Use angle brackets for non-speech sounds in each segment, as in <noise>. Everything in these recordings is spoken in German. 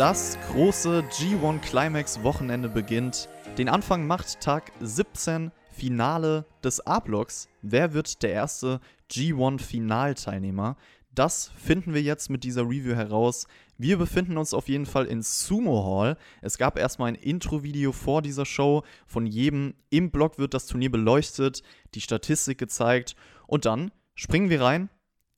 Das große G1 Climax Wochenende beginnt. Den Anfang macht Tag 17, Finale des A-Blocks. Wer wird der erste G1 Finalteilnehmer? Das finden wir jetzt mit dieser Review heraus. Wir befinden uns auf jeden Fall in Sumo Hall. Es gab erstmal ein Intro-Video vor dieser Show. Von jedem im Blog wird das Turnier beleuchtet, die Statistik gezeigt. Und dann springen wir rein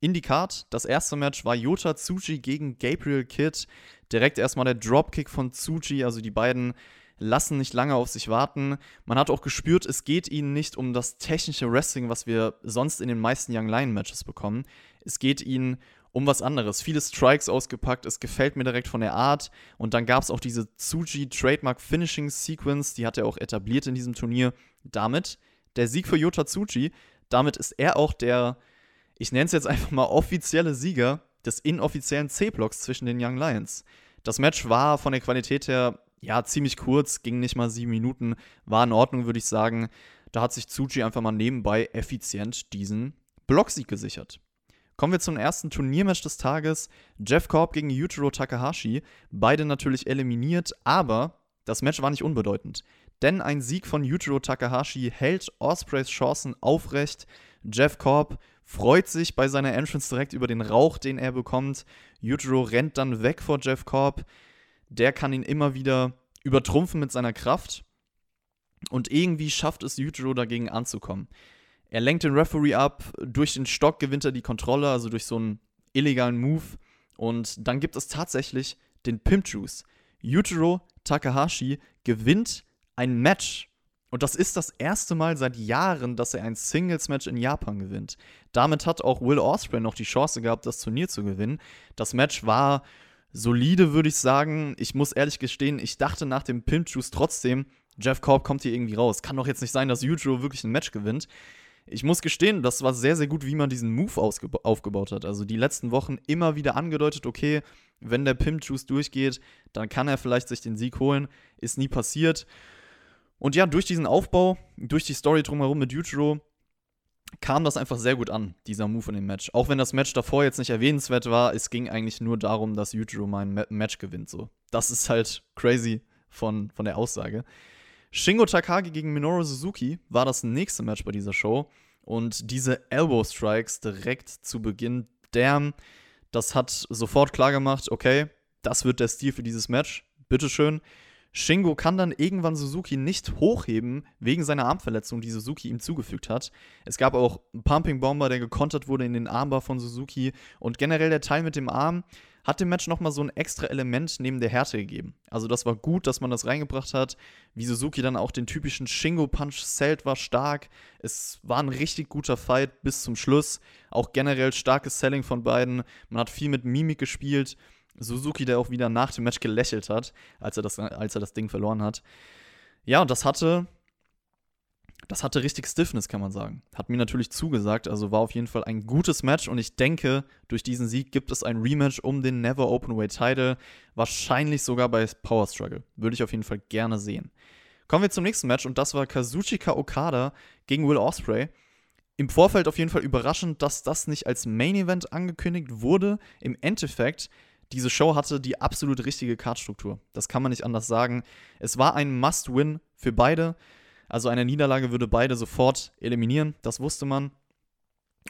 in. Das erste Match war Yota Tsuji gegen Gabriel Kidd. Direkt erstmal der Dropkick von Tsuji. Also die beiden lassen nicht lange auf sich warten. Man hat auch gespürt, es geht ihnen nicht um das technische Wrestling, was wir sonst in den meisten Young Lion Matches bekommen. Es geht ihnen um was anderes. Viele Strikes ausgepackt, es gefällt mir direkt von der Art. Und dann gab es auch diese Tsuji Trademark Finishing Sequence, die hat er auch etabliert in diesem Turnier. Damit der Sieg für Yota Tsuji. Damit ist er auch der, ich nenne es jetzt einfach mal offizielle Sieger des inoffiziellen C-Blocks zwischen den Young Lions. Das Match war von der Qualität her ja, ziemlich kurz, ging nicht mal sieben Minuten, war in Ordnung, würde ich sagen. Da hat sich Tsuji einfach mal nebenbei effizient diesen Blocksieg gesichert. Kommen wir zum ersten Turniermatch des Tages. Jeff Korb gegen Yujiro Takahashi. Beide natürlich eliminiert, aber das Match war nicht unbedeutend. Denn ein Sieg von Yujiro Takahashi hält Ospreys Chancen aufrecht. Jeff Korb freut sich bei seiner Entrance direkt über den Rauch, den er bekommt. Yujiro rennt dann weg vor Jeff Korb der kann ihn immer wieder übertrumpfen mit seiner Kraft. Und irgendwie schafft es Yujiro dagegen anzukommen. Er lenkt den Referee ab, durch den Stock gewinnt er die Kontrolle, also durch so einen illegalen Move. Und dann gibt es tatsächlich den Pimp Juice. Yujiro Takahashi gewinnt ein Match. Und das ist das erste Mal seit Jahren, dass er ein Singles-Match in Japan gewinnt. Damit hat auch Will Ospreay noch die Chance gehabt, das Turnier zu gewinnen. Das Match war solide, würde ich sagen. Ich muss ehrlich gestehen, ich dachte nach dem Pimp Juice trotzdem, Jeff Korb kommt hier irgendwie raus. Kann doch jetzt nicht sein, dass Yujiro wirklich ein Match gewinnt. Ich muss gestehen, das war sehr, sehr gut, wie man diesen Move aufgebaut hat. Also die letzten Wochen immer wieder angedeutet, okay, wenn der Pimp Juice durchgeht, dann kann er vielleicht sich den Sieg holen. Ist nie passiert. Und ja, durch diesen Aufbau, durch die Story drumherum mit Yujiro, kam das einfach sehr gut an, dieser Move in dem Match. Auch wenn das Match davor jetzt nicht erwähnenswert war, es ging eigentlich nur darum, dass Yujiro mein Match gewinnt. So. Das ist halt crazy von, von der Aussage. Shingo Takagi gegen Minoru Suzuki war das nächste Match bei dieser Show. Und diese Elbow Strikes direkt zu Beginn, damn, das hat sofort klar gemacht, okay, das wird der Stil für dieses Match. Bitteschön. Shingo kann dann irgendwann Suzuki nicht hochheben, wegen seiner Armverletzung, die Suzuki ihm zugefügt hat. Es gab auch einen Pumping Bomber, der gekontert wurde in den Armbar von Suzuki. Und generell der Teil mit dem Arm hat dem Match nochmal so ein extra Element neben der Härte gegeben. Also das war gut, dass man das reingebracht hat. Wie Suzuki dann auch den typischen Shingo-Punch zählt, war stark. Es war ein richtig guter Fight bis zum Schluss. Auch generell starkes Selling von beiden. Man hat viel mit Mimik gespielt. Suzuki, der auch wieder nach dem Match gelächelt hat, als er das, als er das Ding verloren hat. Ja, und das hatte, das hatte richtig Stiffness, kann man sagen. Hat mir natürlich zugesagt, also war auf jeden Fall ein gutes Match und ich denke, durch diesen Sieg gibt es ein Rematch um den Never Openweight Title, wahrscheinlich sogar bei Power Struggle. Würde ich auf jeden Fall gerne sehen. Kommen wir zum nächsten Match und das war Kazuchika Okada gegen Will Osprey. Im Vorfeld auf jeden Fall überraschend, dass das nicht als Main Event angekündigt wurde. Im Endeffekt diese Show hatte die absolut richtige Kartstruktur. Das kann man nicht anders sagen. Es war ein Must-Win für beide. Also eine Niederlage würde beide sofort eliminieren, das wusste man.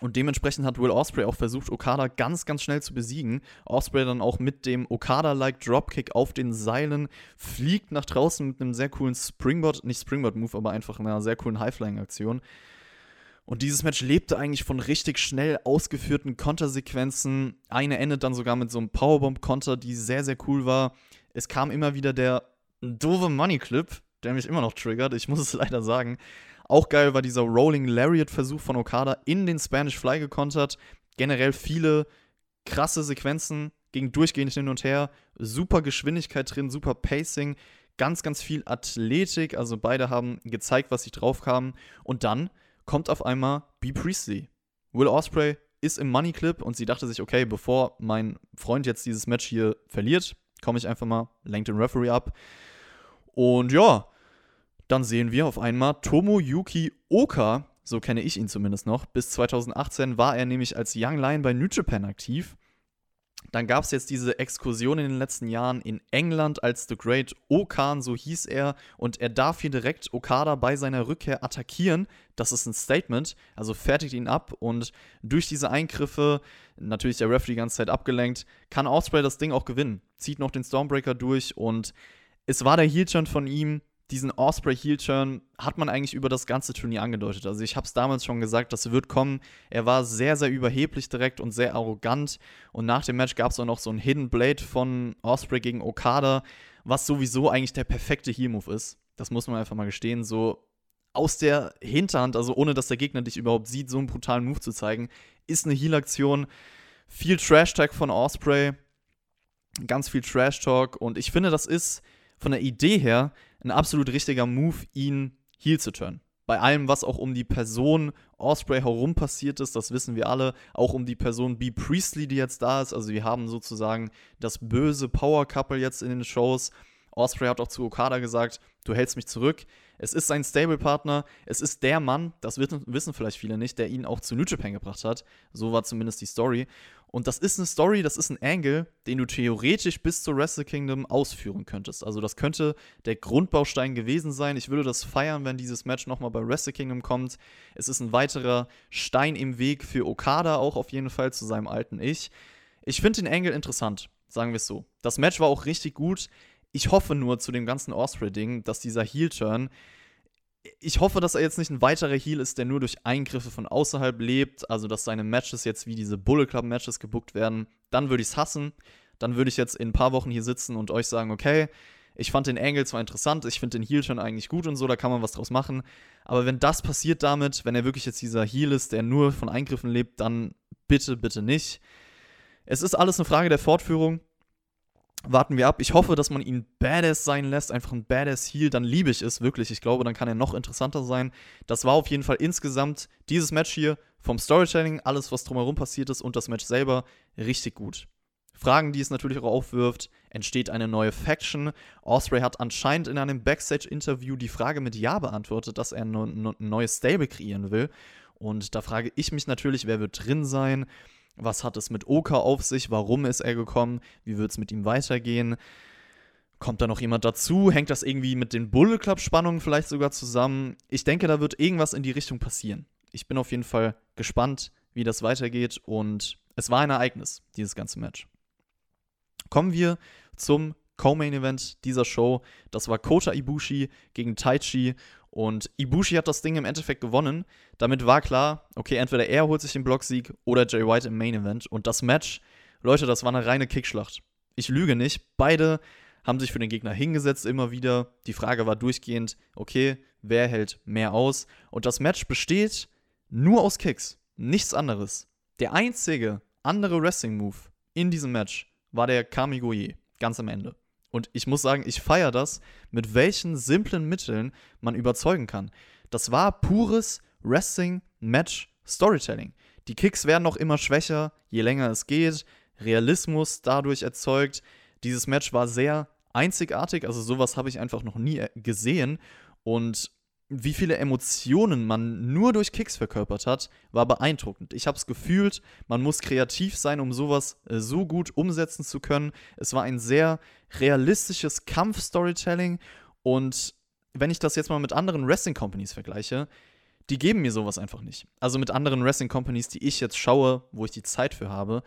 Und dementsprechend hat Will Osprey auch versucht, Okada ganz, ganz schnell zu besiegen. Osprey dann auch mit dem Okada-like Dropkick auf den Seilen fliegt nach draußen mit einem sehr coolen Springboard, nicht Springboard-Move, aber einfach einer sehr coolen High-Flying-Aktion. Und dieses Match lebte eigentlich von richtig schnell ausgeführten Kontersequenzen. Eine endet dann sogar mit so einem Powerbomb-Konter, die sehr, sehr cool war. Es kam immer wieder der doofe Money-Clip, der mich immer noch triggert, ich muss es <laughs> leider sagen. Auch geil war dieser Rolling Lariat-Versuch von Okada in den Spanish Fly gekontert. Generell viele krasse Sequenzen, ging durchgehend hin und her. Super Geschwindigkeit drin, super Pacing, ganz, ganz viel Athletik. Also beide haben gezeigt, was sie drauf haben. Und dann kommt auf einmal B. Priestley. Will Osprey ist im Money Clip und sie dachte sich, okay, bevor mein Freund jetzt dieses Match hier verliert, komme ich einfach mal, lenkt den Referee ab. Und ja, dann sehen wir auf einmal Tomoyuki Oka, so kenne ich ihn zumindest noch. Bis 2018 war er nämlich als Young Lion bei New Japan aktiv. Dann gab es jetzt diese Exkursion in den letzten Jahren in England als The Great Okan, so hieß er. Und er darf hier direkt Okada bei seiner Rückkehr attackieren. Das ist ein Statement, also fertigt ihn ab. Und durch diese Eingriffe, natürlich der Referee die ganze Zeit abgelenkt, kann Osprey das Ding auch gewinnen. Zieht noch den Stormbreaker durch und es war der Heel-Turn von ihm diesen Osprey Heel Turn hat man eigentlich über das ganze Turnier angedeutet. Also ich habe es damals schon gesagt, das wird kommen. Er war sehr, sehr überheblich direkt und sehr arrogant. Und nach dem Match gab es auch noch so ein Hidden Blade von Osprey gegen Okada, was sowieso eigentlich der perfekte Heel Move ist. Das muss man einfach mal gestehen. So aus der Hinterhand, also ohne dass der Gegner dich überhaupt sieht, so einen brutalen Move zu zeigen, ist eine Heel-Aktion. Viel Trash-Tag von Osprey, ganz viel Trash-Talk und ich finde, das ist von der Idee her ein absolut richtiger Move, ihn heel zu turnen. Bei allem, was auch um die Person Osprey herum passiert ist, das wissen wir alle, auch um die Person B. Priestley, die jetzt da ist. Also wir haben sozusagen das böse Power Couple jetzt in den Shows. Osprey hat auch zu Okada gesagt, du hältst mich zurück. Es ist sein Stable-Partner, es ist der Mann, das wissen vielleicht viele nicht, der ihn auch zu New Japan gebracht hat. So war zumindest die Story. Und das ist eine Story, das ist ein Angle, den du theoretisch bis zur Wrestle Kingdom ausführen könntest. Also das könnte der Grundbaustein gewesen sein. Ich würde das feiern, wenn dieses Match nochmal bei Wrestle Kingdom kommt. Es ist ein weiterer Stein im Weg für Okada auch auf jeden Fall zu seinem alten Ich. Ich finde den Angle interessant, sagen wir es so. Das Match war auch richtig gut. Ich hoffe nur zu dem ganzen Osprey-Ding, dass dieser Heel-Turn ich hoffe, dass er jetzt nicht ein weiterer Heal ist, der nur durch Eingriffe von außerhalb lebt, also dass seine Matches jetzt wie diese Bullet Club Matches gebuckt werden. Dann würde ich es hassen. Dann würde ich jetzt in ein paar Wochen hier sitzen und euch sagen, okay, ich fand den Angle zwar interessant, ich finde den Heal schon eigentlich gut und so, da kann man was draus machen. Aber wenn das passiert damit, wenn er wirklich jetzt dieser Heal ist, der nur von Eingriffen lebt, dann bitte, bitte nicht. Es ist alles eine Frage der Fortführung warten wir ab. Ich hoffe, dass man ihn badass sein lässt, einfach ein badass Heal, dann liebe ich es wirklich. Ich glaube, dann kann er noch interessanter sein. Das war auf jeden Fall insgesamt dieses Match hier vom Storytelling, alles, was drumherum passiert ist und das Match selber richtig gut. Fragen, die es natürlich auch aufwirft, entsteht eine neue Faction. Osprey hat anscheinend in einem Backstage-Interview die Frage mit Ja beantwortet, dass er ein neues Stable kreieren will. Und da frage ich mich natürlich, wer wird drin sein? Was hat es mit Oka auf sich? Warum ist er gekommen? Wie wird es mit ihm weitergehen? Kommt da noch jemand dazu? Hängt das irgendwie mit den Bullet Club Spannungen vielleicht sogar zusammen? Ich denke, da wird irgendwas in die Richtung passieren. Ich bin auf jeden Fall gespannt, wie das weitergeht und es war ein Ereignis, dieses ganze Match. Kommen wir zum Co-Main Event dieser Show. Das war Kota Ibushi gegen Taichi und Ibushi hat das Ding im Endeffekt gewonnen. Damit war klar, okay, entweder er holt sich den Blocksieg oder Jay White im Main Event. Und das Match, Leute, das war eine reine Kickschlacht. Ich lüge nicht. Beide haben sich für den Gegner hingesetzt immer wieder. Die Frage war durchgehend, okay, wer hält mehr aus? Und das Match besteht nur aus Kicks. Nichts anderes. Der einzige andere Wrestling-Move in diesem Match war der Kamigoye. Ganz am Ende. Und ich muss sagen, ich feiere das, mit welchen simplen Mitteln man überzeugen kann. Das war pures Wrestling, Match, Storytelling. Die Kicks werden noch immer schwächer, je länger es geht. Realismus dadurch erzeugt. Dieses Match war sehr einzigartig, also sowas habe ich einfach noch nie äh, gesehen. Und wie viele Emotionen man nur durch Kicks verkörpert hat, war beeindruckend. Ich habe es gefühlt, man muss kreativ sein, um sowas äh, so gut umsetzen zu können. Es war ein sehr realistisches Kampf-Storytelling und wenn ich das jetzt mal mit anderen Wrestling-Companies vergleiche, die geben mir sowas einfach nicht. Also mit anderen Wrestling-Companies, die ich jetzt schaue, wo ich die Zeit für habe.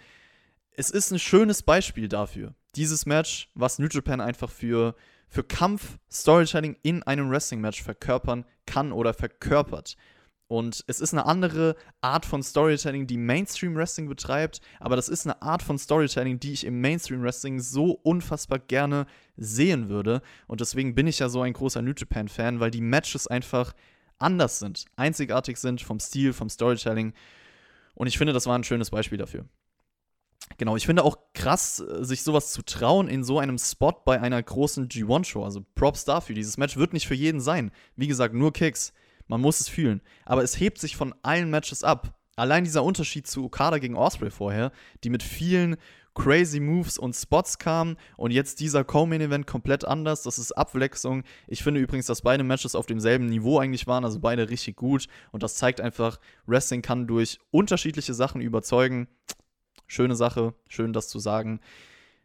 Es ist ein schönes Beispiel dafür. Dieses Match, was New Japan einfach für für Kampf Storytelling in einem Wrestling-Match verkörpern kann oder verkörpert. Und es ist eine andere Art von Storytelling, die Mainstream Wrestling betreibt, aber das ist eine Art von Storytelling, die ich im Mainstream Wrestling so unfassbar gerne sehen würde. Und deswegen bin ich ja so ein großer New Japan-Fan, weil die Matches einfach anders sind, einzigartig sind vom Stil, vom Storytelling. Und ich finde, das war ein schönes Beispiel dafür. Genau, ich finde auch krass, äh, sich sowas zu trauen in so einem Spot bei einer großen G1-Show. Also Props dafür. Dieses Match wird nicht für jeden sein. Wie gesagt, nur Kicks. Man muss es fühlen. Aber es hebt sich von allen Matches ab. Allein dieser Unterschied zu Okada gegen Osprey vorher, die mit vielen crazy Moves und Spots kamen und jetzt dieser Co-Main-Event komplett anders. Das ist Abwechslung. Ich finde übrigens, dass beide Matches auf demselben Niveau eigentlich waren, also beide richtig gut. Und das zeigt einfach, Wrestling kann durch unterschiedliche Sachen überzeugen Schöne Sache, schön das zu sagen.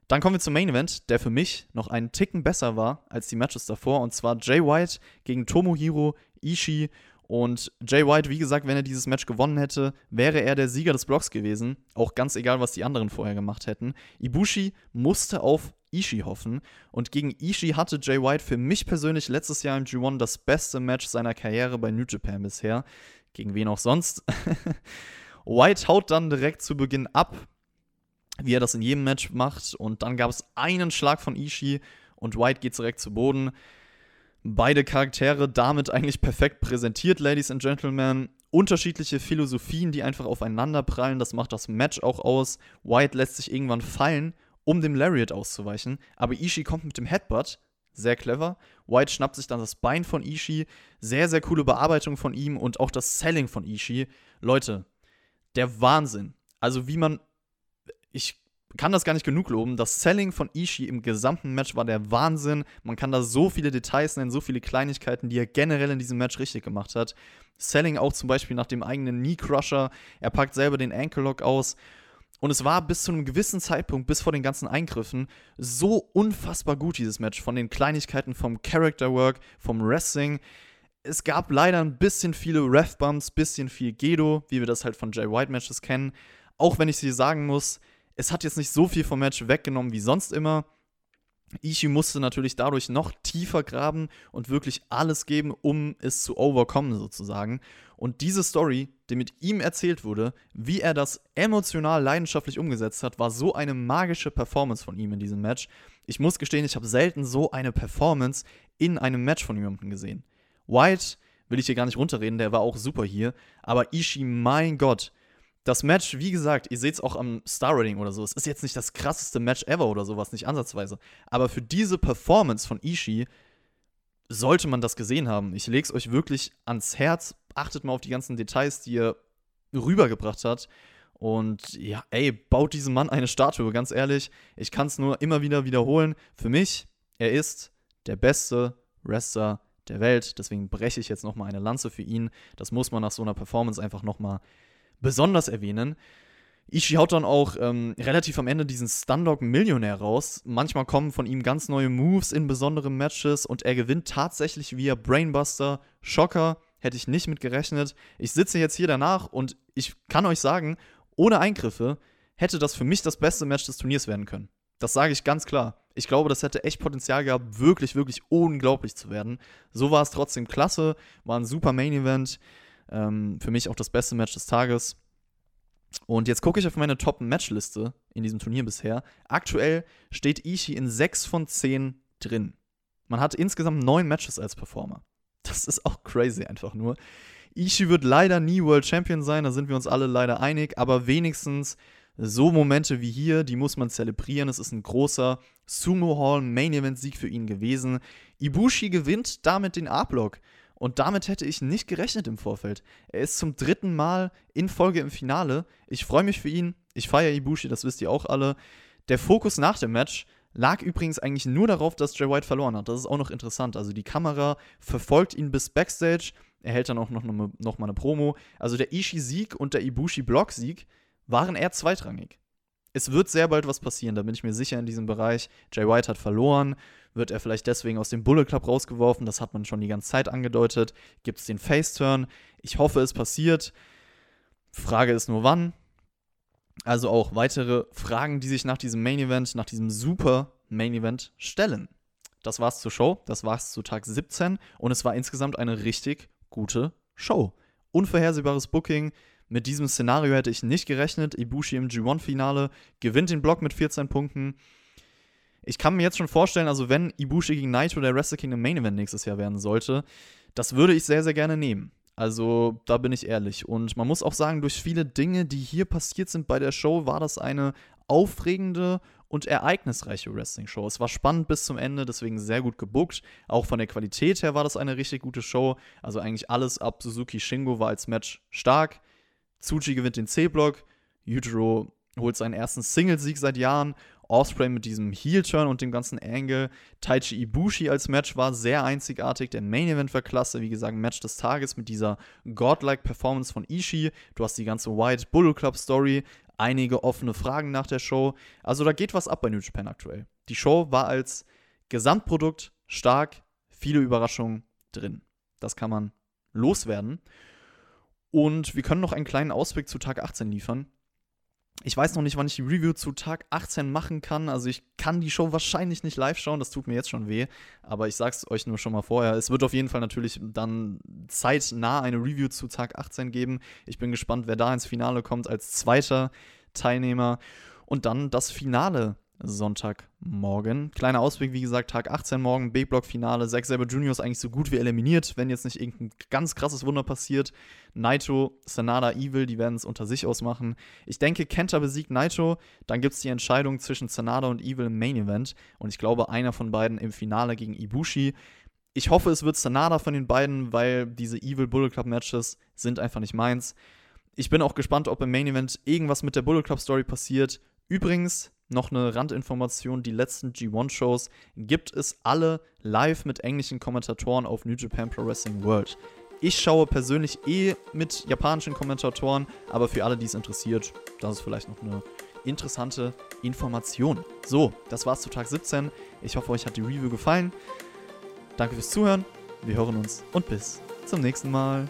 Dann kommen wir zum Main Event, der für mich noch einen Ticken besser war als die Matches davor. Und zwar Jay White gegen Tomohiro Ishii. Und Jay White, wie gesagt, wenn er dieses Match gewonnen hätte, wäre er der Sieger des Blocks gewesen. Auch ganz egal, was die anderen vorher gemacht hätten. Ibushi musste auf Ishii hoffen. Und gegen Ishii hatte Jay White für mich persönlich letztes Jahr im G1 das beste Match seiner Karriere bei New Japan bisher. Gegen wen auch sonst. <laughs> White haut dann direkt zu Beginn ab wie er das in jedem Match macht. Und dann gab es einen Schlag von Ishii und White geht direkt zu Boden. Beide Charaktere damit eigentlich perfekt präsentiert, Ladies and Gentlemen. Unterschiedliche Philosophien, die einfach aufeinander prallen. Das macht das Match auch aus. White lässt sich irgendwann fallen, um dem Lariat auszuweichen. Aber Ishii kommt mit dem Headbutt. Sehr clever. White schnappt sich dann das Bein von Ishii. Sehr, sehr coole Bearbeitung von ihm und auch das Selling von Ishii. Leute, der Wahnsinn. Also, wie man ich kann das gar nicht genug loben. Das Selling von Ishii im gesamten Match war der Wahnsinn. Man kann da so viele Details nennen, so viele Kleinigkeiten, die er generell in diesem Match richtig gemacht hat. Selling auch zum Beispiel nach dem eigenen Knee Crusher. Er packt selber den Ankle Lock aus. Und es war bis zu einem gewissen Zeitpunkt, bis vor den ganzen Eingriffen, so unfassbar gut, dieses Match. Von den Kleinigkeiten, vom Character Work, vom Wrestling. Es gab leider ein bisschen viele Ref-Bumps, bisschen viel Gedo, wie wir das halt von Jay White Matches kennen. Auch wenn ich sie sagen muss, es hat jetzt nicht so viel vom Match weggenommen wie sonst immer. Ishii musste natürlich dadurch noch tiefer graben und wirklich alles geben, um es zu overkommen sozusagen. Und diese Story, die mit ihm erzählt wurde, wie er das emotional leidenschaftlich umgesetzt hat, war so eine magische Performance von ihm in diesem Match. Ich muss gestehen, ich habe selten so eine Performance in einem Match von jemandem gesehen. White will ich hier gar nicht runterreden, der war auch super hier, aber Ishii, mein Gott, das Match, wie gesagt, ihr seht es auch am Star-Rating oder so, es ist jetzt nicht das krasseste Match ever oder sowas, nicht ansatzweise. Aber für diese Performance von Ishii sollte man das gesehen haben. Ich lege es euch wirklich ans Herz. Achtet mal auf die ganzen Details, die er rübergebracht hat. Und ja, ey, baut diesem Mann eine Statue, ganz ehrlich. Ich kann es nur immer wieder wiederholen. Für mich, er ist der beste Wrestler der Welt. Deswegen breche ich jetzt nochmal eine Lanze für ihn. Das muss man nach so einer Performance einfach nochmal besonders erwähnen. Ishii haut dann auch ähm, relativ am Ende diesen Stundog Millionär raus. Manchmal kommen von ihm ganz neue Moves in besonderen Matches und er gewinnt tatsächlich via Brainbuster. Schocker, hätte ich nicht mit gerechnet. Ich sitze jetzt hier danach und ich kann euch sagen, ohne Eingriffe hätte das für mich das beste Match des Turniers werden können. Das sage ich ganz klar. Ich glaube, das hätte echt Potenzial gehabt, wirklich, wirklich unglaublich zu werden. So war es trotzdem klasse, war ein super Main Event. Ähm, für mich auch das beste Match des Tages. Und jetzt gucke ich auf meine Top-Matchliste in diesem Turnier bisher. Aktuell steht Ishii in 6 von 10 drin. Man hat insgesamt 9 Matches als Performer. <laughs> Das ist auch crazy einfach nur. Ishii wird leider nie World Champion sein, da sind wir uns alle leider einig, aber wenigstens so Momente wie hier, die muss man zelebrieren. Es ist ein großer Sumo Hall Main Event Sieg für ihn gewesen. Ibushi gewinnt damit den A-Block. Und damit hätte ich nicht gerechnet im Vorfeld. Er ist zum dritten Mal in Folge im Finale. Ich freue mich für ihn. Ich feiere Ibushi, das wisst ihr auch alle. Der Fokus nach dem Match lag übrigens eigentlich nur darauf, dass Jay White verloren hat. Das ist auch noch interessant. Also die Kamera verfolgt ihn bis Backstage. Er hält dann auch noch, noch mal eine Promo. Also der Ishii-Sieg und der Ibushi-Block-Sieg waren eher zweitrangig. Es wird sehr bald was passieren, da bin ich mir sicher in diesem Bereich. Jay White hat verloren. Wird er vielleicht deswegen aus dem Bullet Club rausgeworfen? Das hat man schon die ganze Zeit angedeutet. Gibt es den Face-Turn? Ich hoffe, es passiert. Frage ist nur wann. Also auch weitere Fragen, die sich nach diesem Main Event, nach diesem super Main Event stellen. Das war's zur Show, das war's zu Tag 17 und es war insgesamt eine richtig gute Show. Unvorhersehbares Booking. Mit diesem Szenario hätte ich nicht gerechnet. Ibushi im G1-Finale gewinnt den Block mit 14 Punkten. Ich kann mir jetzt schon vorstellen, also wenn Ibushi gegen Naito der Wrestle Kingdom Main Event nächstes Jahr werden sollte, das würde ich sehr, sehr gerne nehmen. Also da bin ich ehrlich. Und man muss auch sagen, durch viele Dinge, die hier passiert sind bei der Show, war das eine aufregende und ereignisreiche Wrestling-Show. Es war spannend bis zum Ende, deswegen sehr gut gebuckt. Auch von der Qualität her war das eine richtig gute Show. Also eigentlich alles ab Suzuki Shingo war als Match stark. Tsuchi gewinnt den C-Block. Yujiro holt seinen ersten Singlesieg seit Jahren Osprey mit diesem Heel-Turn und dem ganzen Angle. Taichi Ibushi als Match war sehr einzigartig. Der Main-Event war klasse. Wie gesagt, Match des Tages mit dieser godlike Performance von Ishii. Du hast die ganze White Bullet Club Story. Einige offene Fragen nach der Show. Also da geht was ab bei New Japan aktuell. Die Show war als Gesamtprodukt stark. Viele Überraschungen drin. Das kann man loswerden. Und wir können noch einen kleinen Ausblick zu Tag 18 liefern. Ich weiß noch nicht, wann ich die Review zu Tag 18 machen kann. Also ich kann die Show wahrscheinlich nicht live schauen, das tut mir jetzt schon weh. Aber ich sag's euch nur schon mal vorher. Es wird auf jeden Fall natürlich dann zeitnah eine Review zu Tag 18 geben. Ich bin gespannt, wer da ins Finale kommt als zweiter Teilnehmer. Und dann das Finale Sonntagmorgen. Kleiner Ausblick, wie gesagt, Tag 18 morgen, B-Block-Finale. Zack Saber Jr. ist eigentlich so gut wie eliminiert, wenn jetzt nicht irgendein ganz krasses Wunder passiert. Naito, Sanada, Evil, die werden es unter sich ausmachen. Ich denke, Kenta besiegt Naito. Dann gibt es die Entscheidung zwischen Sanada und Evil im Main Event. Und ich glaube, einer von beiden im Finale gegen Ibushi. Ich hoffe, es wird Sanada von den beiden, weil diese Evil Bullet Club Matches sind einfach nicht meins. Ich bin auch gespannt, ob im Main Event irgendwas mit der Bullet Club Story passiert. Übrigens, noch eine Randinformation: Die letzten G1-Shows gibt es alle live mit englischen Kommentatoren auf New Japan Pro Wrestling World. Ich schaue persönlich eh mit japanischen Kommentatoren, aber für alle, die es interessiert, das ist vielleicht noch eine interessante Information. So, das war's zu Tag 17. Ich hoffe, euch hat die Review gefallen. Danke fürs Zuhören. Wir hören uns und bis zum nächsten Mal.